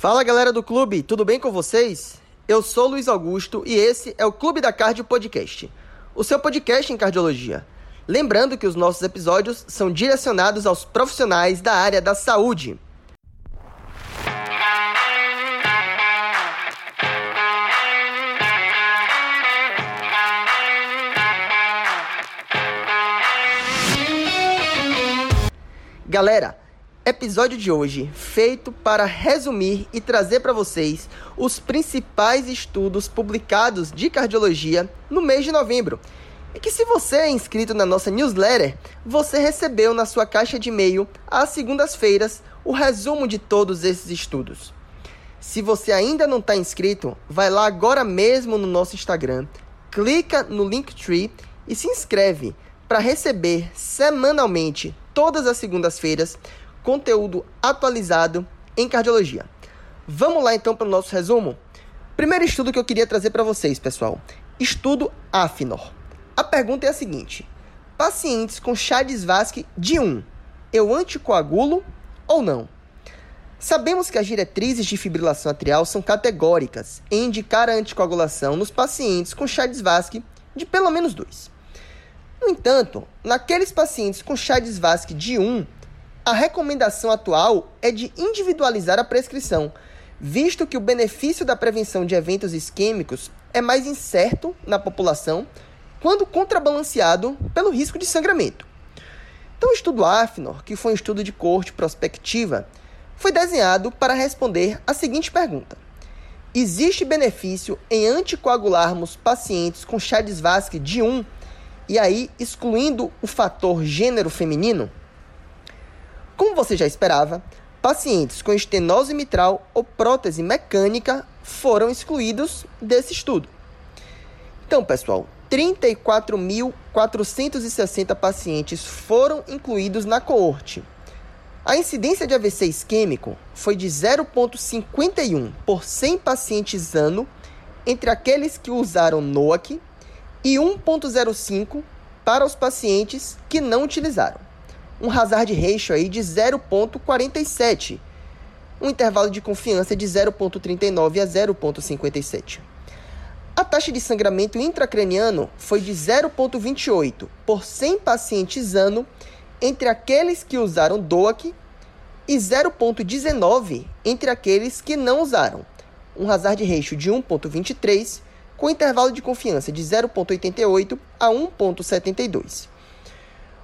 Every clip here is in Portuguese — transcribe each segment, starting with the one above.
Fala galera do clube, tudo bem com vocês? Eu sou Luiz Augusto e esse é o Clube da Cardio Podcast, o seu podcast em cardiologia. Lembrando que os nossos episódios são direcionados aos profissionais da área da saúde. Galera, episódio de hoje feito para resumir e trazer para vocês os principais estudos publicados de cardiologia no mês de novembro. E que se você é inscrito na nossa newsletter, você recebeu na sua caixa de e-mail às segundas-feiras o resumo de todos esses estudos. Se você ainda não está inscrito, vai lá agora mesmo no nosso Instagram, clica no Linktree e se inscreve para receber semanalmente todas as segundas-feiras, conteúdo atualizado em cardiologia. Vamos lá então para o nosso resumo? Primeiro estudo que eu queria trazer para vocês, pessoal. Estudo AFNOR. A pergunta é a seguinte: pacientes com chá de Svasc de 1, eu anticoagulo ou não? Sabemos que as diretrizes de fibrilação atrial são categóricas em indicar a anticoagulação nos pacientes com chá de Svasc de pelo menos 2. No entanto, naqueles pacientes com chá de Svasc de 1, a recomendação atual é de individualizar a prescrição, visto que o benefício da prevenção de eventos isquêmicos é mais incerto na população quando contrabalanceado pelo risco de sangramento. Então, o estudo AFNOR, que foi um estudo de corte prospectiva, foi desenhado para responder a seguinte pergunta: Existe benefício em anticoagularmos pacientes com Svasc de 1 e aí excluindo o fator gênero feminino? Como você já esperava, pacientes com estenose mitral ou prótese mecânica foram excluídos desse estudo. Então, pessoal, 34.460 pacientes foram incluídos na coorte. A incidência de AVC isquêmico foi de 0,51 por 100 pacientes ano entre aqueles que usaram NOAC e 1,05 para os pacientes que não utilizaram. Um hazard ratio aí de 0,47, um intervalo de confiança de 0,39 a 0,57. A taxa de sangramento intracraniano foi de 0,28 por 100 pacientes ano entre aqueles que usaram DOAC e 0,19 entre aqueles que não usaram, um hazard ratio de 1,23 com intervalo de confiança de 0,88 a 1,72.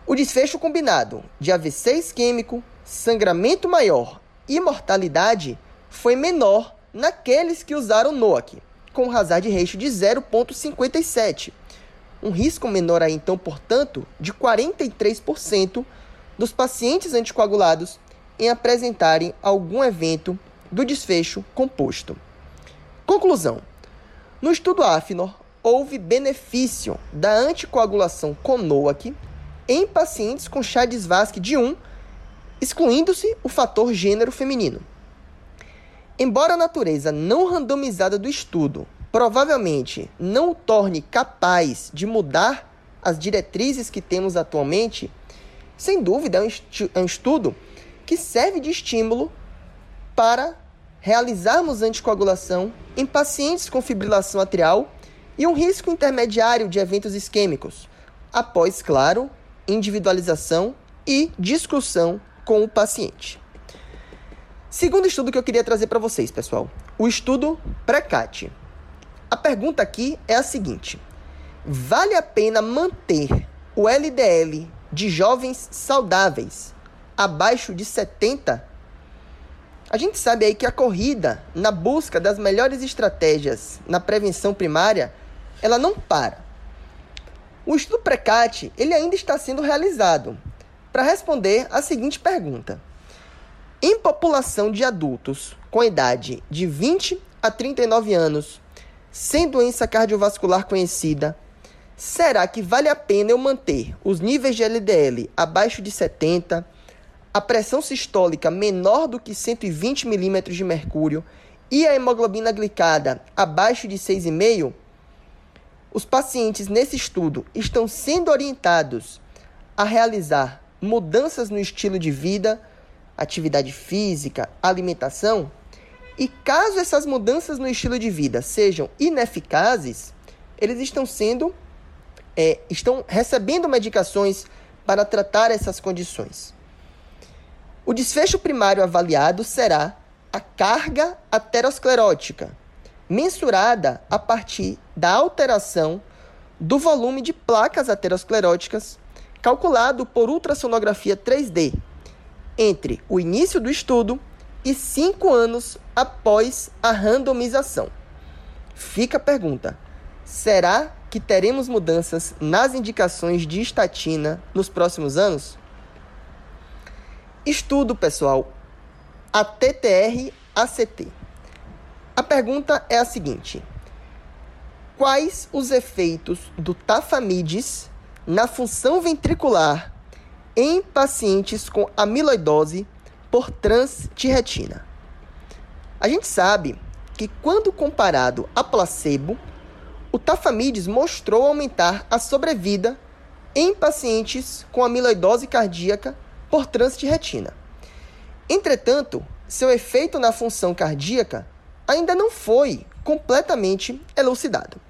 O desfecho combinado de AVC isquêmico, sangramento maior e mortalidade foi menor naqueles que usaram NOAC, com hazard ratio de 0,57. Um risco menor aí, então, portanto, de 43% dos pacientes anticoagulados em apresentarem algum evento do desfecho composto. Conclusão: no estudo AFNOR, houve benefício da anticoagulação com NOAC em pacientes com chá de de 1, excluindo-se o fator gênero feminino. Embora a natureza não randomizada do estudo provavelmente não o torne capaz de mudar as diretrizes que temos atualmente, sem dúvida é um estudo que serve de estímulo para realizarmos anticoagulação em pacientes com fibrilação atrial e um risco intermediário de eventos isquêmicos, após, claro, individualização e discussão com o paciente. Segundo estudo que eu queria trazer para vocês, pessoal, o estudo PRECAT. A pergunta aqui é a seguinte: vale a pena manter o LDL de jovens saudáveis abaixo de 70 a gente sabe aí que a corrida na busca das melhores estratégias na prevenção primária, ela não para. O estudo Precat, ele ainda está sendo realizado para responder a seguinte pergunta: Em população de adultos com idade de 20 a 39 anos, sem doença cardiovascular conhecida, será que vale a pena eu manter os níveis de LDL abaixo de 70 a pressão sistólica menor do que 120 milímetros de mercúrio e a hemoglobina glicada abaixo de 6,5, os pacientes nesse estudo estão sendo orientados a realizar mudanças no estilo de vida, atividade física, alimentação? E caso essas mudanças no estilo de vida sejam ineficazes, eles estão sendo é, estão recebendo medicações para tratar essas condições. O desfecho primário avaliado será a carga aterosclerótica, mensurada a partir da alteração do volume de placas ateroscleróticas calculado por ultrassonografia 3D entre o início do estudo e cinco anos após a randomização. Fica a pergunta: será que teremos mudanças nas indicações de estatina nos próximos anos? Estudo, pessoal, a TTR-ACT. A pergunta é a seguinte: Quais os efeitos do tafamidis na função ventricular em pacientes com amiloidose por transtiretina? A gente sabe que quando comparado a placebo, o tafamidis mostrou aumentar a sobrevida em pacientes com amiloidose cardíaca por trânsito de retina. Entretanto, seu efeito na função cardíaca ainda não foi completamente elucidado.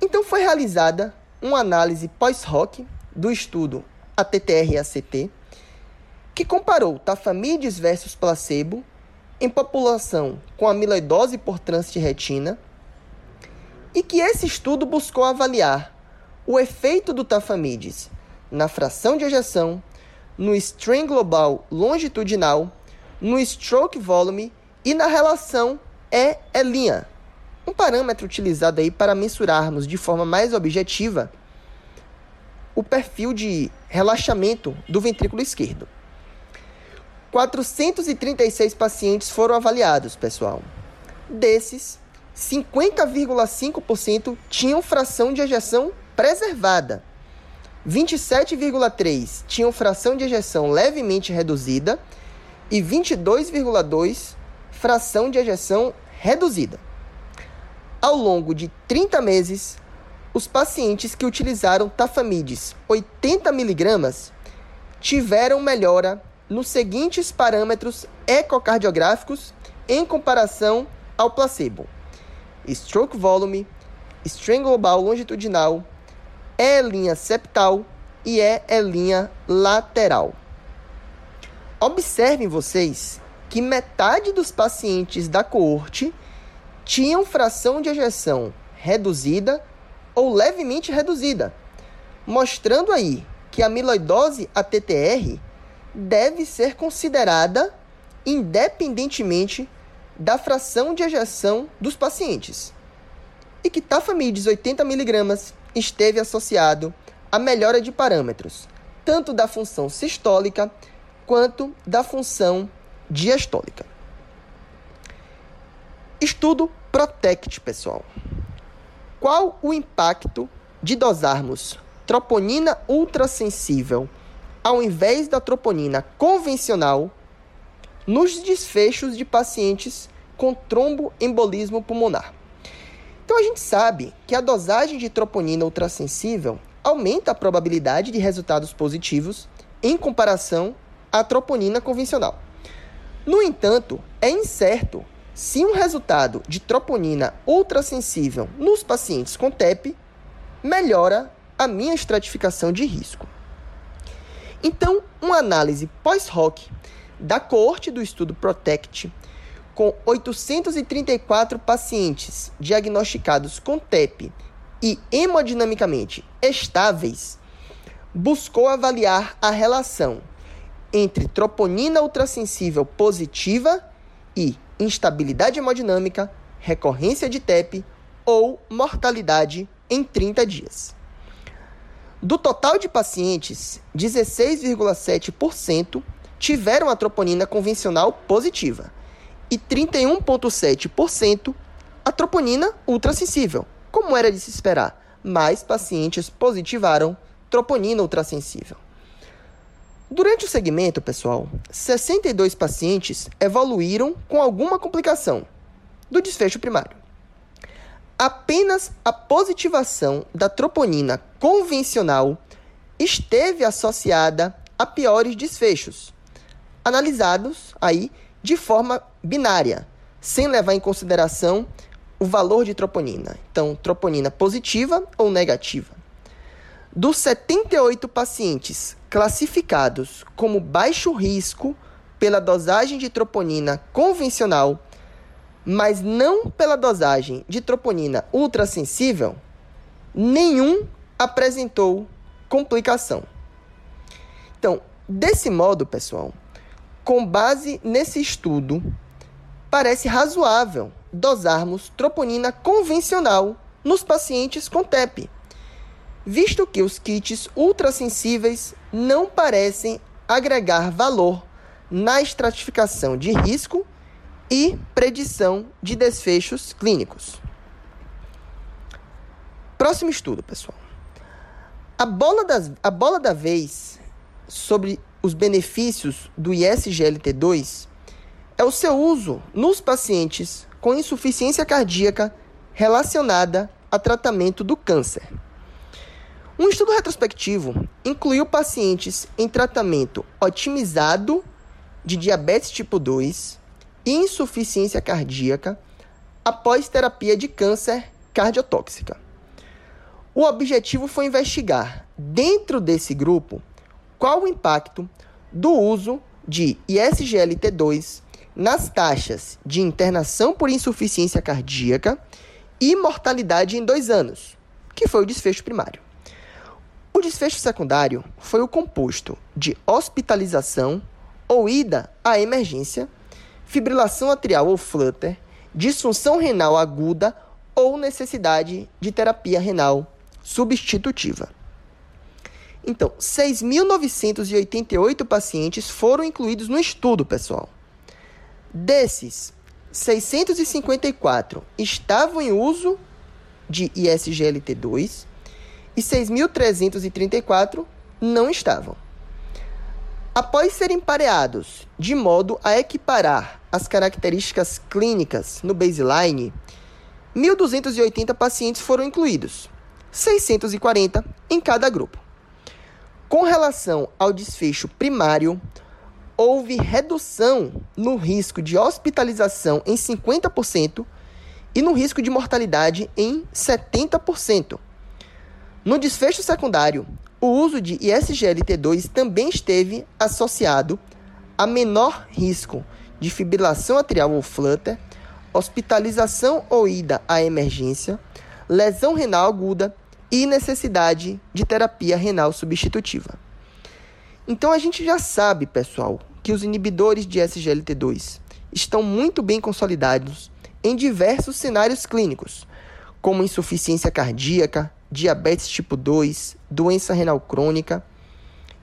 Então foi realizada uma análise pós-hoc do estudo ATTR-ACT, que comparou tafamidis versus placebo em população com amiloidose por trânsito de retina e que esse estudo buscou avaliar o efeito do tafamidis na fração de ejeção, no strain global longitudinal, no stroke volume e na relação E-linha, um parâmetro utilizado aí para mensurarmos de forma mais objetiva o perfil de relaxamento do ventrículo esquerdo. 436 pacientes foram avaliados, pessoal. Desses, 50,5% tinham fração de ejeção preservada. 27,3% tinham fração de ejeção levemente reduzida e 22,2% fração de ejeção reduzida. Ao longo de 30 meses, os pacientes que utilizaram tafamides 80mg tiveram melhora nos seguintes parâmetros ecocardiográficos em comparação ao placebo stroke volume, strain global longitudinal, E' septal e E' lateral. Observem vocês que metade dos pacientes da coorte tinham fração de ejeção reduzida ou levemente reduzida, mostrando aí que a amiloidose ATTR deve ser considerada independentemente da fração de ejeção dos pacientes. E que tafamidis 80mg esteve associado à melhora de parâmetros, tanto da função sistólica quanto da função diastólica. Estudo PROTECT, pessoal. Qual o impacto de dosarmos troponina ultrassensível ao invés da troponina convencional nos desfechos de pacientes com tromboembolismo pulmonar. Então a gente sabe que a dosagem de troponina ultrassensível aumenta a probabilidade de resultados positivos em comparação à troponina convencional. No entanto, é incerto se um resultado de troponina ultrassensível nos pacientes com TEP melhora a minha estratificação de risco. Então, uma análise pós-hoc da coorte do estudo PROTECT, com 834 pacientes diagnosticados com TEP e hemodinamicamente estáveis, buscou avaliar a relação entre troponina ultrassensível positiva e instabilidade hemodinâmica, recorrência de TEP ou mortalidade em 30 dias. Do total de pacientes, 16,7% tiveram a troponina convencional positiva e 31,7% a troponina ultrassensível, como era de se esperar. Mais pacientes positivaram troponina ultrassensível. Durante o segmento, pessoal, 62 pacientes evoluíram com alguma complicação do desfecho primário. Apenas a positivação da troponina convencional esteve associada a piores desfechos, analisados aí de forma binária, sem levar em consideração o valor de troponina. Então, troponina positiva ou negativa. Dos 78 pacientes classificados como baixo risco pela dosagem de troponina convencional, mas não pela dosagem de troponina ultrassensível, nenhum apresentou complicação. Então, desse modo, pessoal, com base nesse estudo, parece razoável dosarmos troponina convencional nos pacientes com TEP, visto que os kits ultrassensíveis não parecem agregar valor na estratificação de risco e predição de desfechos clínicos. Próximo estudo, pessoal. A bola, das, a bola da vez sobre os benefícios do ISGLT2 é o seu uso nos pacientes com insuficiência cardíaca relacionada a tratamento do câncer. Um estudo retrospectivo incluiu pacientes em tratamento otimizado de diabetes tipo 2 e insuficiência cardíaca após terapia de câncer cardiotóxica. O objetivo foi investigar, dentro desse grupo, qual o impacto do uso de ISGLT2 nas taxas de internação por insuficiência cardíaca e mortalidade em dois anos, que foi o desfecho primário. O desfecho secundário foi o composto de hospitalização ou ida à emergência, fibrilação atrial ou flutter, disfunção renal aguda ou necessidade de terapia renal substitutiva. Então, 6.988 pacientes foram incluídos no estudo, pessoal. Desses, 654 estavam em uso de ISGLT2 e 6.334 não estavam. Após serem pareados de modo a equiparar as características clínicas no baseline, 1.280 pacientes foram incluídos, 640 em cada grupo. Com relação ao desfecho primário, houve redução no risco de hospitalização em 50% e no risco de mortalidade em 70%. No desfecho secundário, o uso de ISGLT2 também esteve associado a menor risco de fibrilação atrial ou flutter, hospitalização ou ida à emergência, lesão renal aguda e necessidade de terapia renal substitutiva. Então a gente já sabe, pessoal, que os inibidores de SGLT2 estão muito bem consolidados em diversos cenários clínicos, como insuficiência cardíaca, diabetes tipo 2, doença renal crônica.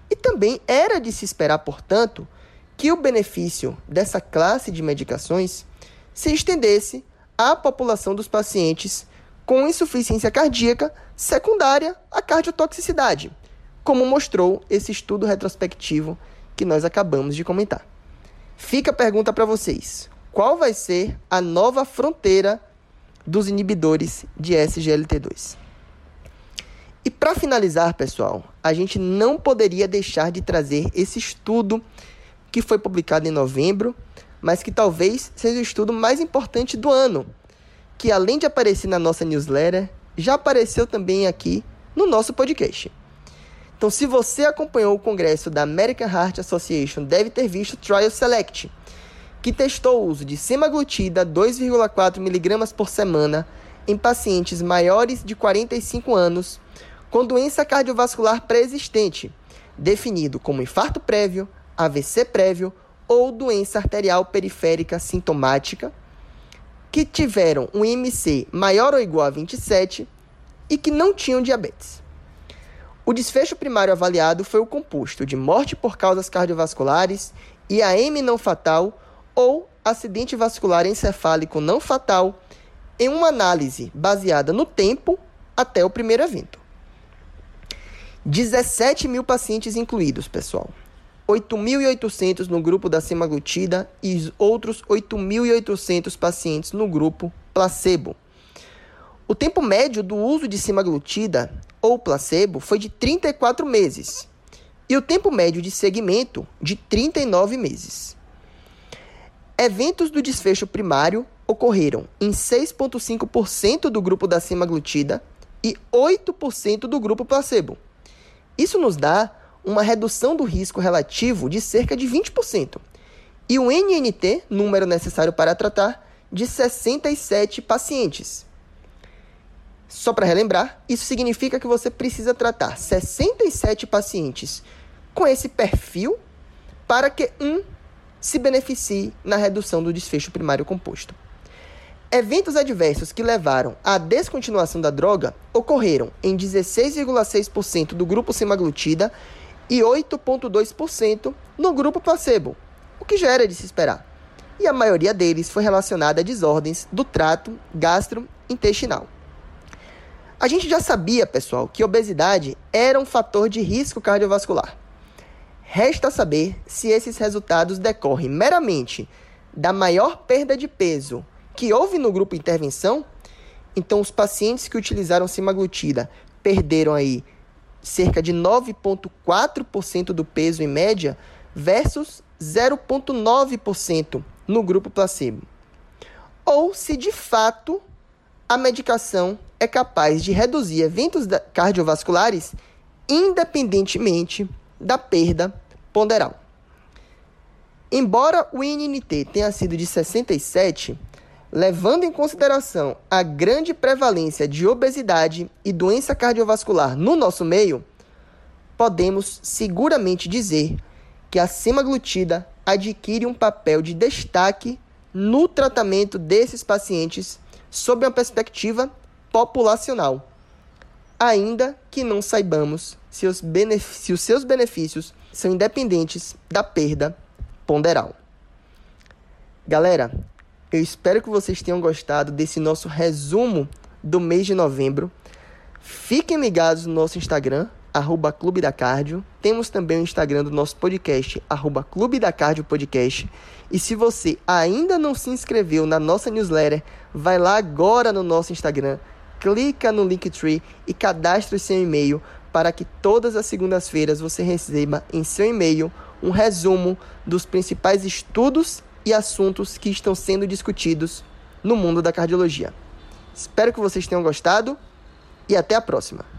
E também era de se esperar, portanto, que o benefício dessa classe de medicações se estendesse à população dos pacientes com insuficiência cardíaca secundária à cardiotoxicidade, como mostrou esse estudo retrospectivo que nós acabamos de comentar. Fica a pergunta para vocês: qual vai ser a nova fronteira dos inibidores de SGLT2? E para finalizar, pessoal, a gente não poderia deixar de trazer esse estudo que foi publicado em novembro, mas que talvez seja o estudo mais importante do ano, que além de aparecer na nossa newsletter, já apareceu também aqui no nosso podcast. Então, se você acompanhou o congresso da American Heart Association, deve ter visto o Trial Select, que testou o uso de semaglutida 2,4 mg por semana em pacientes maiores de 45 anos com doença cardiovascular pré-existente, definido como infarto prévio, AVC prévio ou doença arterial periférica sintomática, que tiveram um IMC maior ou igual a 27 e que não tinham diabetes. O desfecho primário avaliado foi o composto de morte por causas cardiovasculares, IAM não fatal ou acidente vascular encefálico não fatal, em uma análise baseada no tempo até o primeiro evento. 17 mil pacientes incluídos, pessoal. 8.800 no grupo da semaglutida e outros 8.800 pacientes no grupo placebo. O tempo médio do uso de semaglutida ou placebo foi de 34 meses e o tempo médio de segmento de 39 meses. Eventos do desfecho primário ocorreram em 6,5% do grupo da semaglutida e 8% do grupo placebo. Isso nos dá uma redução do risco relativo de cerca de 20%. E o NNT, número necessário para tratar, de 67 pacientes. Só para relembrar, isso significa que você precisa tratar 67 pacientes com esse perfil para que um se beneficie na redução do desfecho primário composto. Eventos adversos que levaram à descontinuação da droga ocorreram em 16,6% do grupo semaglutida e 8,2% no grupo placebo, o que já era de se esperar. E a maioria deles foi relacionada a desordens do trato gastrointestinal. A gente já sabia, pessoal, que obesidade era um fator de risco cardiovascular. Resta saber se esses resultados decorrem meramente da maior perda de peso que houve no grupo intervenção, então os pacientes que utilizaram semaglutida perderam aí cerca de 9,4% do peso em média versus 0,9% no grupo placebo. Ou se de fato a medicação é capaz de reduzir eventos cardiovasculares independentemente da perda ponderal. Embora o INNT tenha sido de 67, Levando em consideração a grande prevalência de obesidade e doença cardiovascular no nosso meio, podemos seguramente dizer que a semaglutida adquire um papel de destaque no tratamento desses pacientes sob uma perspectiva populacional, ainda que não saibamos se os, se os seus benefícios são independentes da perda ponderal. Galera, eu espero que vocês tenham gostado desse nosso resumo do mês de novembro. Fiquem ligados no nosso Instagram, arroba Clube da Cardio. Temos também o Instagram do nosso podcast, arroba Clube da Cardio Podcast. E se você ainda não se inscreveu na nossa newsletter, vai lá agora no nosso Instagram, clica no Linktree e cadastre seu e-mail para que todas as segundas-feiras você receba em seu e-mail um resumo dos principais estudos e assuntos que estão sendo discutidos no mundo da cardiologia. Espero que vocês tenham gostado e até a próxima!